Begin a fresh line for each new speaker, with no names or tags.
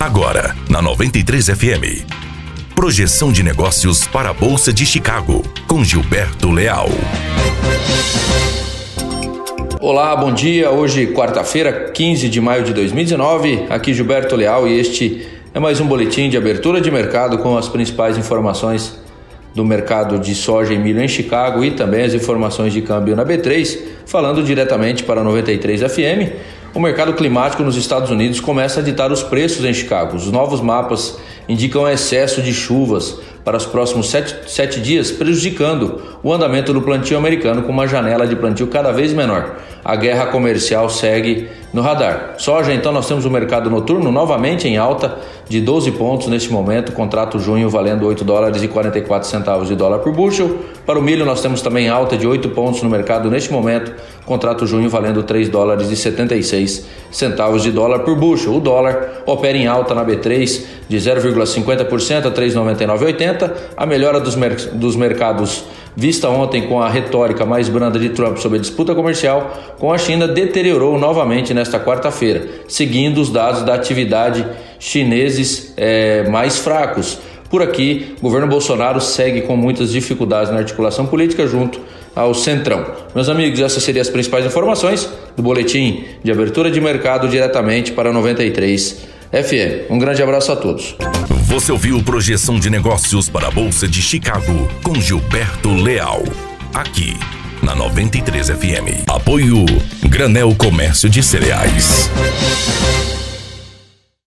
Agora, na 93 FM. Projeção de negócios para a Bolsa de Chicago, com Gilberto Leal.
Olá, bom dia. Hoje, quarta-feira, 15 de maio de 2019. Aqui Gilberto Leal e este é mais um boletim de abertura de mercado com as principais informações do mercado de soja e milho em Chicago e também as informações de câmbio na B3, falando diretamente para 93 FM. O mercado climático nos Estados Unidos começa a ditar os preços em Chicago. Os novos mapas indicam excesso de chuvas para os próximos sete, sete dias, prejudicando o andamento do plantio americano com uma janela de plantio cada vez menor. A guerra comercial segue no radar. Soja, então, nós temos o mercado noturno novamente em alta de 12 pontos neste momento, contrato junho valendo 8 dólares e 44 centavos de dólar por bushel. Para o milho, nós temos também alta de 8 pontos no mercado neste momento, contrato junho valendo 3 dólares e 76 centavos de dólar por bushel. O dólar opera em alta na B3 de 0,50% a 3,9980. A melhora dos, mer dos mercados vista ontem com a retórica mais branda de Trump sobre a disputa comercial com a China deteriorou novamente nesta quarta-feira, seguindo os dados da atividade chineses é, mais fracos. Por aqui, o governo Bolsonaro segue com muitas dificuldades na articulação política junto ao Centrão. Meus amigos, essas seriam as principais informações do boletim de abertura de mercado diretamente para 93 FM. Um grande abraço a todos.
Você ouviu Projeção de Negócios para a Bolsa de Chicago com Gilberto Leal. Aqui na 93 FM. Apoio Granel Comércio de Cereais.